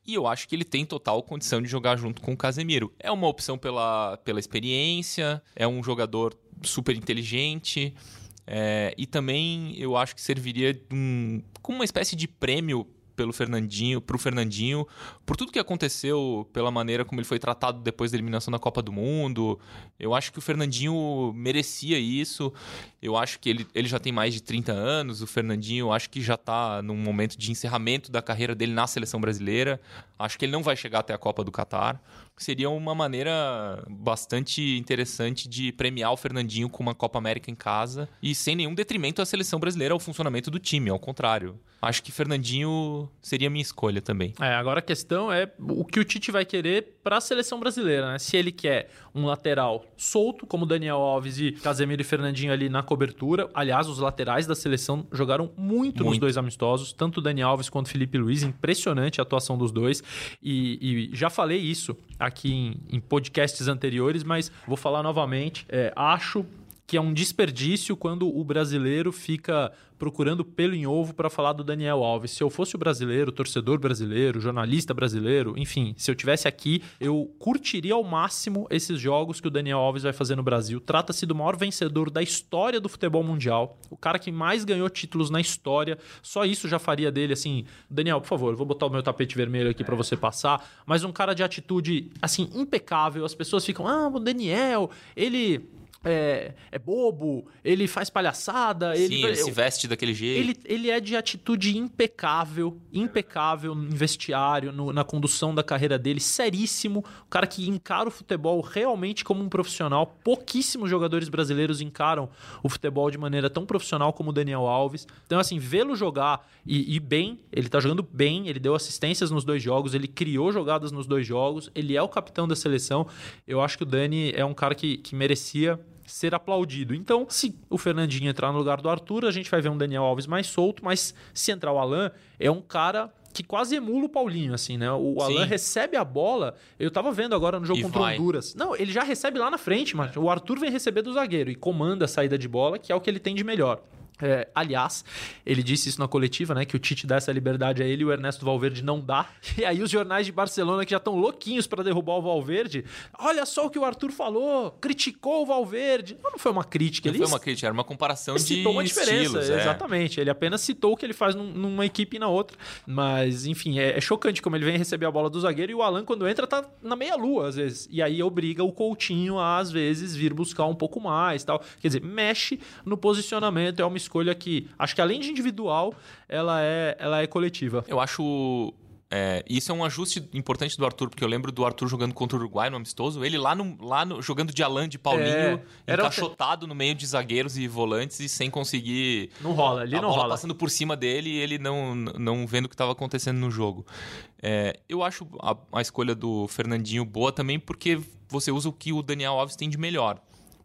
E eu acho que ele tem total condição de jogar junto com o Casemiro. É uma opção pela, pela experiência, é um jogador super inteligente. É, e também eu acho que serviria um, como uma espécie de prêmio pelo Fernandinho, pro Fernandinho, por tudo que aconteceu, pela maneira como ele foi tratado depois da eliminação da Copa do Mundo. Eu acho que o Fernandinho merecia isso. Eu acho que ele, ele já tem mais de 30 anos. O Fernandinho, eu acho que já está num momento de encerramento da carreira dele na seleção brasileira. Acho que ele não vai chegar até a Copa do Catar seria uma maneira bastante interessante de premiar o Fernandinho com uma Copa América em casa e sem nenhum detrimento à seleção brasileira ao funcionamento do time, ao contrário. Acho que Fernandinho seria minha escolha também. É, agora a questão é o que o Tite vai querer para a seleção brasileira, né? Se ele quer um lateral solto, como Daniel Alves e Casemiro e Fernandinho ali na cobertura. Aliás, os laterais da seleção jogaram muito, muito. nos dois amistosos, tanto Daniel Alves quanto Felipe Luiz. Impressionante a atuação dos dois. E, e já falei isso aqui em, em, podcasts anteriores, mas vou falar novamente. É, acho que é um desperdício quando o brasileiro fica procurando pelo em ovo para falar do Daniel Alves. Se eu fosse o brasileiro, torcedor brasileiro, jornalista brasileiro, enfim, se eu tivesse aqui, eu curtiria ao máximo esses jogos que o Daniel Alves vai fazer no Brasil. Trata-se do maior vencedor da história do futebol mundial, o cara que mais ganhou títulos na história. Só isso já faria dele assim, Daniel, por favor, eu vou botar o meu tapete vermelho aqui para você passar, mas um cara de atitude assim impecável. As pessoas ficam: "Ah, o Daniel, ele é, é, bobo, ele faz palhaçada. Sim, ele, ele se veste daquele jeito. Ele, ele é de atitude impecável, impecável no vestiário, no, na condução da carreira dele, seríssimo. O cara que encara o futebol realmente como um profissional. Pouquíssimos jogadores brasileiros encaram o futebol de maneira tão profissional como o Daniel Alves. Então, assim, vê-lo jogar e, e bem, ele tá jogando bem, ele deu assistências nos dois jogos, ele criou jogadas nos dois jogos, ele é o capitão da seleção. Eu acho que o Dani é um cara que, que merecia ser aplaudido. Então, se o Fernandinho entrar no lugar do Arthur, a gente vai ver um Daniel Alves mais solto, mas se entrar o Alan, é um cara que quase emula o Paulinho, assim, né? O Alan Sim. recebe a bola. Eu tava vendo agora no jogo e contra o Honduras. Não, ele já recebe lá na frente, mas o Arthur vem receber do zagueiro e comanda a saída de bola, que é o que ele tem de melhor. É, aliás, ele disse isso na coletiva, né? Que o Tite dá essa liberdade a ele e o Ernesto Valverde não dá. E aí os jornais de Barcelona que já estão louquinhos para derrubar o Valverde. Olha só o que o Arthur falou, criticou o Valverde. Não, não foi uma crítica, Não ele foi uma crítica, era uma comparação ele de citou uma diferença, estilos. é. exatamente. Ele apenas citou o que ele faz num- numa equipe e na outra. Mas, enfim, é, é chocante como ele vem receber a bola do zagueiro e o Alan, quando entra, tá na meia-lua, às vezes. E aí obriga o Coutinho a, às vezes, vir buscar um pouco mais tal. Quer dizer, mexe no posicionamento. É uma escolha que, acho que além de individual, ela é, ela é coletiva. Eu acho. é, isso é um ajuste importante do Arthur, porque eu lembro do Arthur jogando contra o Uruguai no amistoso, ele lá, no, lá no- jogando de Alan de Paulinho, É, era encaixotado no meio de zagueiros e volantes e sem conseguir. Não rola, ali não rola. passando por cima dele e ele não, não vendo o que estava acontecendo no jogo. É, eu acho a, a escolha do Fernandinho boa também porque você usa o que o Daniel Alves tem de melhor.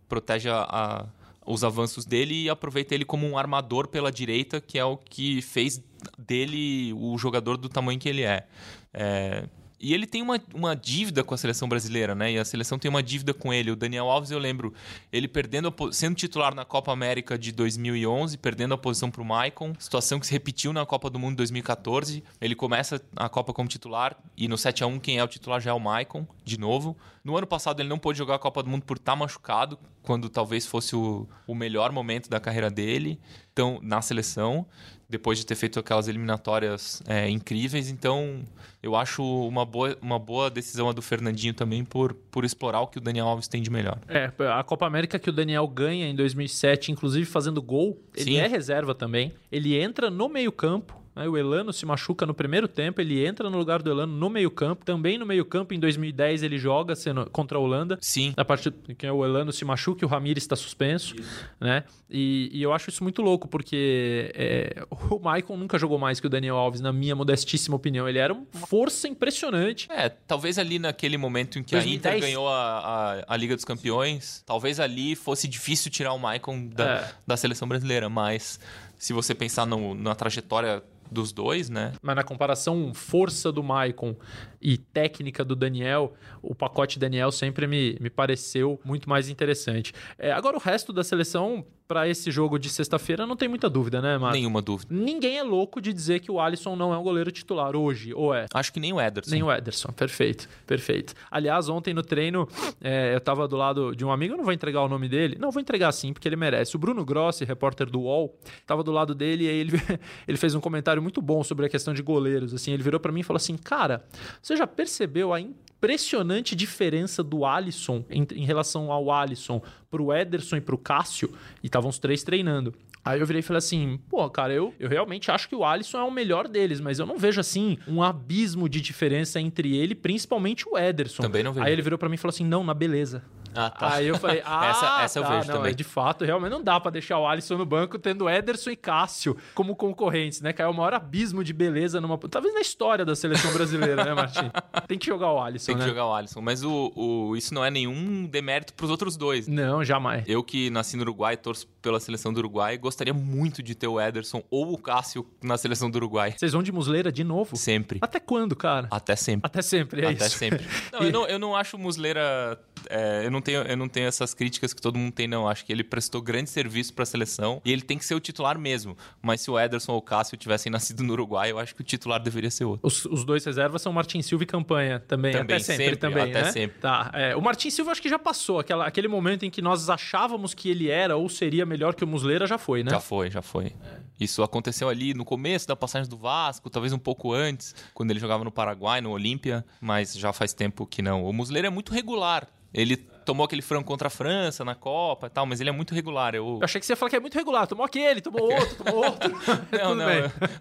Protege a- a- os avanços dele e aproveita ele como um armador pela direita, que é o que fez dele o jogador do tamanho que ele é. É, e ele tem uma, uma dívida com a seleção brasileira, né? E a seleção tem uma dívida com ele. O Daniel Alves, eu lembro, ele perdendo sendo titular na Copa América de 2011, perdendo a posição para o Maicon, situação que se repetiu na Copa do Mundo de 2014. Ele começa a Copa como titular e no 7 a 1 quem é o titular já é o Maicon, de novo. No ano passado ele não pôde jogar a Copa do Mundo por estar machucado, quando talvez fosse o, o melhor momento da carreira dele, então na seleção depois de ter feito aquelas eliminatórias é, incríveis. Então, eu acho uma boa, uma boa decisão a do Fernandinho também por, por explorar o que o Daniel Alves tem de melhor. É, a Copa América que o Daniel ganha em 2007, inclusive fazendo gol, ele Sim. é reserva também. Ele entra no meio-campo. Né? O Elano se machuca no primeiro tempo, ele entra no lugar do Elano no meio-campo. Também no meio-campo, em 2010, ele joga sendo, contra a Holanda. Sim, Na parte que o Elano se machuca e o Ramires está suspenso, né? E, e eu acho isso muito louco, porque é, o Maicon nunca jogou mais que o Daniel Alves, na minha modestíssima opinião. Ele era uma força impressionante. É, talvez ali naquele momento em que a 2010. Inter ganhou a, a, a Liga dos Campeões, talvez ali fosse difícil tirar o Maicon da, É. da seleção brasileira, mas se você pensar no- na trajetória dos dois, né? Mas na comparação força do Maicon e técnica do Daniel, o pacote Daniel sempre me, me pareceu muito mais interessante. É, agora o resto da seleção para esse jogo de sexta-feira não tem muita dúvida, né, Marcos? Nenhuma dúvida. Ninguém é louco de dizer que o Alisson não é um goleiro titular hoje, ou é? Acho que nem o Ederson. Nem o Ederson, perfeito, perfeito. Aliás, ontem no treino, é, eu tava do lado de um amigo, eu não vou entregar o nome dele, não, vou entregar sim, porque ele merece. O Bruno Grossi, repórter do UOL, tava do lado dele e ele, ele fez um comentário muito bom sobre a questão de goleiros. Assim, ele virou para mim e falou assim: Cara, você já percebeu a impressionante diferença do Alisson em, em relação ao Alisson pro Ederson e pro Cássio? E estavam os três treinando. Aí eu virei e falei assim, pô, cara, eu, eu realmente acho que o Alisson é o melhor deles, mas eu não vejo, assim, um abismo de diferença entre ele, principalmente o Ederson. Também não vejo. Aí ele virou pra mim e falou assim, não, na beleza. Ah, tá. Aí eu falei, ah, Essa- essa eu tá, vejo não, também. é De fato, realmente não dá pra deixar o Alisson no banco tendo Ederson e Cássio como concorrentes, né? É o maior abismo de beleza numa... Talvez na história da seleção brasileira, né, Martim? Tem que jogar o Alisson, Tem que né? jogar o Alisson. Mas o, o- isso não é nenhum demérito pros outros dois. Não, jamais. Eu que nasci no Uruguai, torço pela seleção do Uruguai, gostaria muito de ter o Ederson ou o Cássio na seleção do Uruguai. Vocês vão de musleira de novo? Sempre. Até quando, cara? Até sempre. Até sempre, é Até isso. sempre. Não, eu não, eu não acho Musleira. É, eu, não tenho, eu não tenho essas críticas que todo mundo tem, não. Acho que ele prestou grande serviço pra seleção e ele tem que ser o titular mesmo. Mas se o Ederson ou o Cássio tivessem nascido no Uruguai, eu acho que o titular deveria ser outro. Os, os dois reservas são Martin Silva e Campanha também. Também, até sempre, sempre, também, até né? sempre. Tá. é, o Martin Silva acho que já passou. Aquela, aquele momento em que nós achávamos que ele era ou seria melhor que o Musleira já foi, né? Já foi, já foi. Isso aconteceu ali no começo da passagem do Vasco, talvez um pouco antes, quando ele jogava no Paraguai, no Olímpia, mas já faz tempo que não. O Musleira é muito regular. Ele tomou aquele frango contra a França na Copa e tal, mas ele é muito regular. Eu... Eu achei que você ia falar que é muito regular. Tomou aquele, tomou outro, tomou outro. Não, não,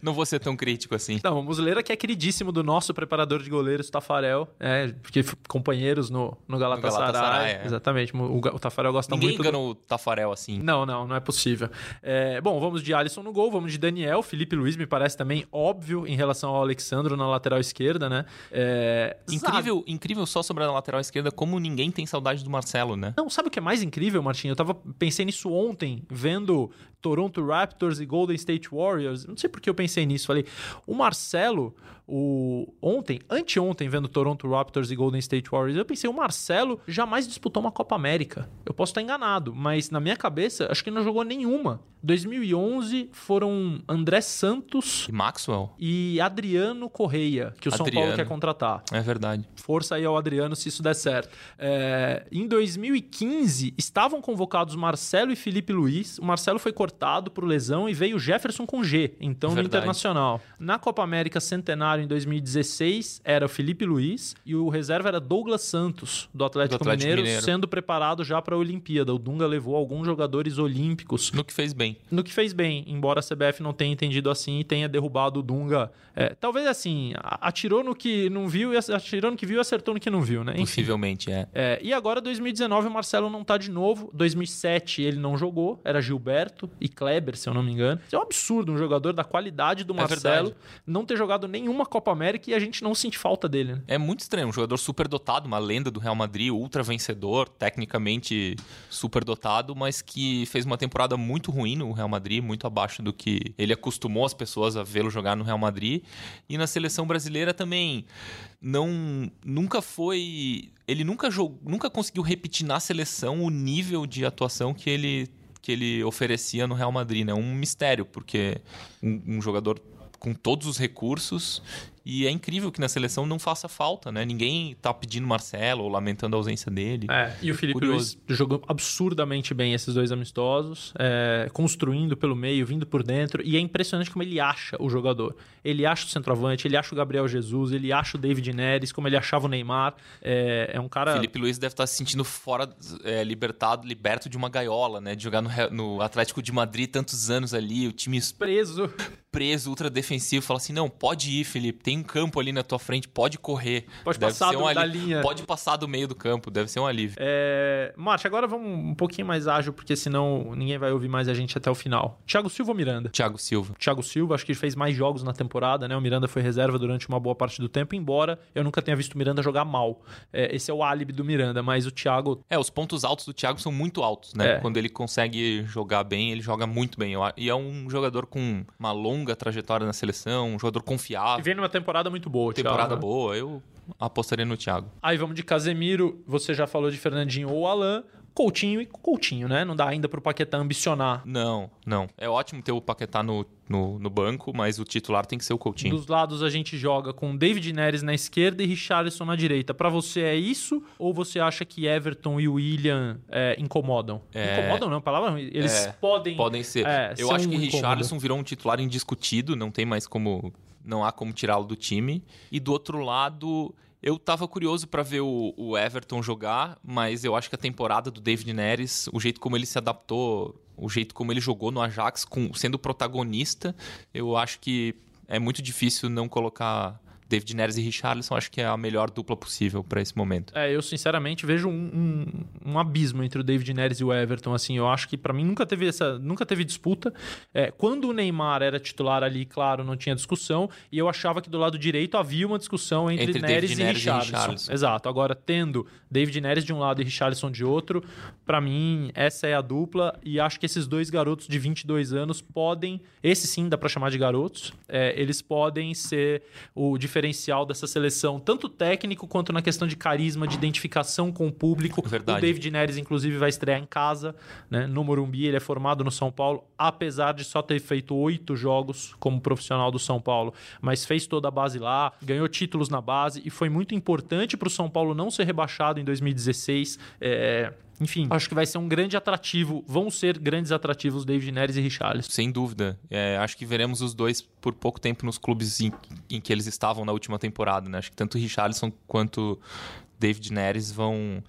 não vou ser tão crítico assim. Não, o Musleira que é queridíssimo do nosso preparador de goleiros, Tafarel, é, porque companheiros no, no Galatasaray. Galatasaray, é. Exatamente, o, o Tafarel gosta Ninguém muito. do- engana o Tafarel assim. Não, não, não é possível. É, bom, vamos de Alisson no gol, vamos de Daniel, Felipe Luiz me parece também óbvio em relação ao Alexandro na lateral esquerda, né? É, Incrível, incrível só sobre a lateral esquerda como ninguém tem saudade do Marcelo, né? Não, sabe o que é mais incrível, Martinho? Eu tava pensei nisso ontem, vendo Toronto Raptors e Golden State Warriors. Não sei por que eu pensei nisso. Falei, o Marcelo, o ontem, anteontem, vendo Toronto Raptors e Golden State Warriors, eu pensei, o Marcelo jamais disputou uma Copa América. Eu posso estar enganado, mas na minha cabeça, acho que ele não jogou nenhuma 2011 foram André Santos E Maxwell? e Adriano Correia, que o São Paulo Adriano. quer contratar. É verdade. Força aí ao Adriano se isso der certo. É, em 2015, estavam convocados Marcelo e Felipe Luiz. O Marcelo foi cortado por lesão e veio Jefferson com G, então no Verdade. Internacional. Na Copa América Centenário, em 2016, era o Felipe Luiz e o reserva era Douglas Santos, do Atlético, Do Atlético Mineiro, Mineiro. sendo preparado já para a Olimpíada. O Dunga levou alguns jogadores olímpicos No que fez bem. no que fez bem, embora a CBF não tenha entendido assim e tenha derrubado o Dunga. É, talvez assim, atirou no que não viu e atirou no que viu e acertou no que não viu, né? Enfim. Possivelmente, é. É, e agora, 2019, o Marcelo não tá de novo. 2007 ele não jogou, era Gilberto e Kleber, se eu não me engano. Isso é um absurdo, um jogador da qualidade do É Marcelo verdade. não ter jogado nenhuma Copa América e a gente não sente falta dele, né? É muito estranho, um jogador super dotado, uma lenda do Real Madrid, ultra vencedor, tecnicamente super dotado, mas que fez uma temporada muito ruim no Real Madrid, muito abaixo do que ele acostumou as pessoas a vê-lo jogar no Real Madrid. E na seleção brasileira também não nunca foi, ele nunca jogou, nunca conseguiu repetir na seleção o nível de atuação que ele que ele oferecia no Real Madrid, né? Um mistério, porque um, um jogador com todos os recursos e é incrível que na seleção não faça falta, né? Ninguém tá pedindo Marcelo ou lamentando a ausência dele. É, e o Felipe Curioso. Luiz jogou absurdamente bem esses dois amistosos, é, construindo pelo meio, vindo por dentro, e é impressionante como ele acha o jogador. Ele acha o centroavante, ele acha o Gabriel Jesus, ele acha o David Neres, como ele achava o Neymar. É, é um cara. Felipe Luiz deve estar se sentindo fora, é, libertado, liberto de uma gaiola, né? De jogar no, no Atlético de Madrid tantos anos ali, o time preso. preso, ultra defensivo, fala assim: não, pode ir, Felipe, tem um campo ali na tua frente, pode correr. Pode Deve passar ser um do- da linha. Pode passar do meio do campo, deve ser um alívio. É... Marte, agora vamos um pouquinho mais ágil, porque senão ninguém vai ouvir mais a gente até o final. Thiago Silva ou Miranda? Thiago Silva. Thiago Silva, acho que ele fez mais jogos na temporada, né? O Miranda foi reserva durante uma boa parte do tempo, embora eu nunca tenha visto o Miranda jogar mal. É, esse é o álibi do Miranda, mas o Thiago É, os pontos altos do Thiago são muito altos, né? É. Quando ele consegue jogar bem, ele joga muito bem. E é um jogador com uma longa trajetória na seleção, um jogador confiável, vem numa temporada muito boa. o Thiago, temporada né? boa. Eu apostaria no Thiago. Aí vamos de Casemiro, você já falou de Fernandinho ou Alain. Coutinho e Coutinho, né? Não dá ainda pro Paquetá ambicionar. Não, não. É ótimo ter o Paquetá no, no, no banco, mas o titular tem que ser o Coutinho. Dos lados a gente joga com David Neres na esquerda e Richarlison na direita. Pra você é isso? Ou você acha que Everton e William é, incomodam? É. Incomodam não, a palavra. Eles É, podem... Podem ser. É, Eu acho que um Richarlison virou um titular indiscutido, não tem mais como. Não há como tirá-lo do time. E do outro lado, eu tava curioso pra ver o, o Everton jogar, mas eu acho que a temporada do David Neres, o jeito como ele se adaptou, o jeito como ele jogou no Ajax, com, sendo protagonista, eu acho que é muito difícil não colocar. David Neres e Richarlison, acho que é a melhor dupla possível pra esse momento. É, eu sinceramente vejo um, um, um abismo entre o David Neres e o Everton. Assim, eu acho que pra mim nunca teve essa, nunca teve disputa. É, quando o Neymar era titular ali, claro, não tinha discussão. E eu achava que do lado direito havia uma discussão entre, Entre Neres, David e, Neres e Richarlison. Richarlison. Exato. Agora tendo David Neres de um lado e Richarlison de outro, pra mim essa é a dupla. E acho que esses dois garotos de 22 anos podem, esse sim dá pra chamar de garotos. é, eles podem ser o diferencial dessa seleção, tanto técnico quanto na questão de carisma, de identificação com o público. Verdade. O David Neres, inclusive, vai estrear em casa, né, no Morumbi. Ele é formado no São Paulo, apesar de só ter feito oito jogos como profissional do São Paulo, mas fez toda a base lá, ganhou títulos na base e foi muito importante para o São Paulo não ser rebaixado em 2016. É, Enfim, acho que vai ser um grande atrativo. Vão ser grandes atrativos David Neres e Richarlison. Sem dúvida. É, acho que veremos os dois por pouco tempo nos clubes em, em que eles estavam na última temporada. Né? Acho que tanto o Richarlison quanto David Neres vão,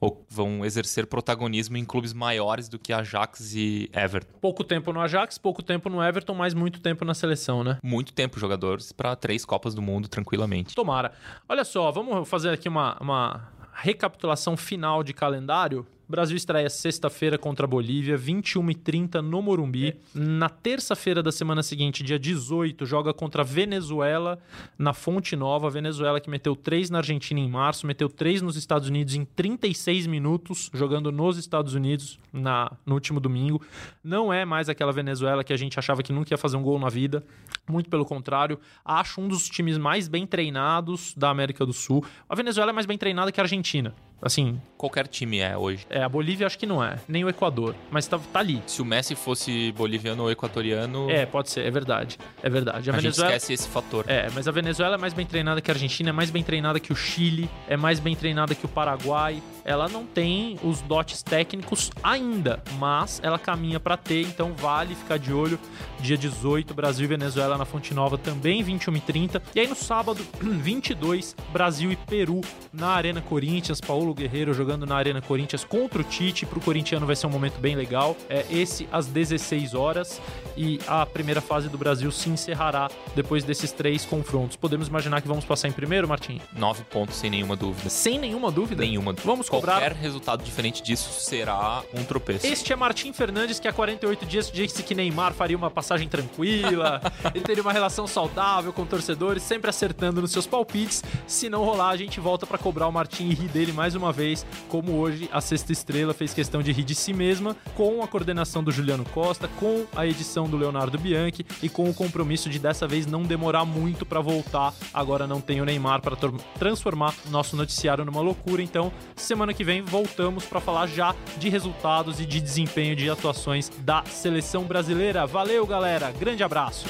ou- vão exercer protagonismo em clubes maiores do que Ajax e Everton. Pouco tempo no Ajax, pouco tempo no Everton, mas muito tempo na seleção, né? Muito tempo jogadores para três Copas do Mundo tranquilamente. Tomara. Olha só, vamos fazer aqui uma, uma recapitulação final de calendário. O Brasil estreia sexta-feira contra a Bolívia, 21h30 no Morumbi. Na terça-feira da semana seguinte, dia 18, joga contra a Venezuela na Fonte Nova. A Venezuela que meteu 3 na Argentina em março, meteu 3 nos Estados Unidos em 36 minutos, jogando nos Estados Unidos na, no último domingo. Não é mais aquela Venezuela que a gente achava que nunca ia fazer um gol na vida. Muito pelo contrário, acho um dos times mais bem treinados da América do Sul. A Venezuela é mais bem treinada que a Argentina. Assim, Qualquer time é hoje. é, a Bolívia acho que não é, nem o Equador, mas tá, tá ali. Se o Messi fosse boliviano ou equatoriano, É, pode ser, é verdade. É verdade. A, a gente Venezuela. esquece esse fator. É, mas a Venezuela é mais bem treinada que a Argentina, é mais bem treinada que o Chile, é mais bem treinada que o Paraguai. Ela não tem os dotes técnicos ainda, mas ela caminha pra ter, então vale ficar de olho. Dia 18, Brasil e Venezuela na Fonte Nova, também 21h30. E aí no sábado, 22, Brasil e Peru na Arena Corinthians. Paulo Guerreiro jogando na Arena Corinthians contra o Tite. Pro corintiano vai ser um momento bem legal. É esse às 16 horas. E a primeira fase do Brasil se encerrará depois desses três confrontos. Podemos imaginar que vamos passar em primeiro, Martim? Nove pontos sem nenhuma dúvida. Sem nenhuma dúvida? Nenhuma. Vamos cobrar. Qualquer resultado diferente disso será um tropeço. Este é Martim Fernandes, que há 48 dias disse que Neymar faria uma passagem tranquila, ele teria uma relação saudável com torcedores, sempre acertando nos seus palpites. Se não rolar, a gente volta pra cobrar o Martim e rir dele mais uma vez, como hoje a Sexta Estrela fez questão de rir de si mesma, com a coordenação do Juliano Costa, com a edição do Leonardo Bianchi e com o compromisso de dessa vez não demorar muito pra voltar. Agora não tem o Neymar para transformar nosso noticiário numa loucura, então semana que vem voltamos pra falar já de resultados e de desempenho de atuações da seleção brasileira. Valeu, galera. Grande abraço.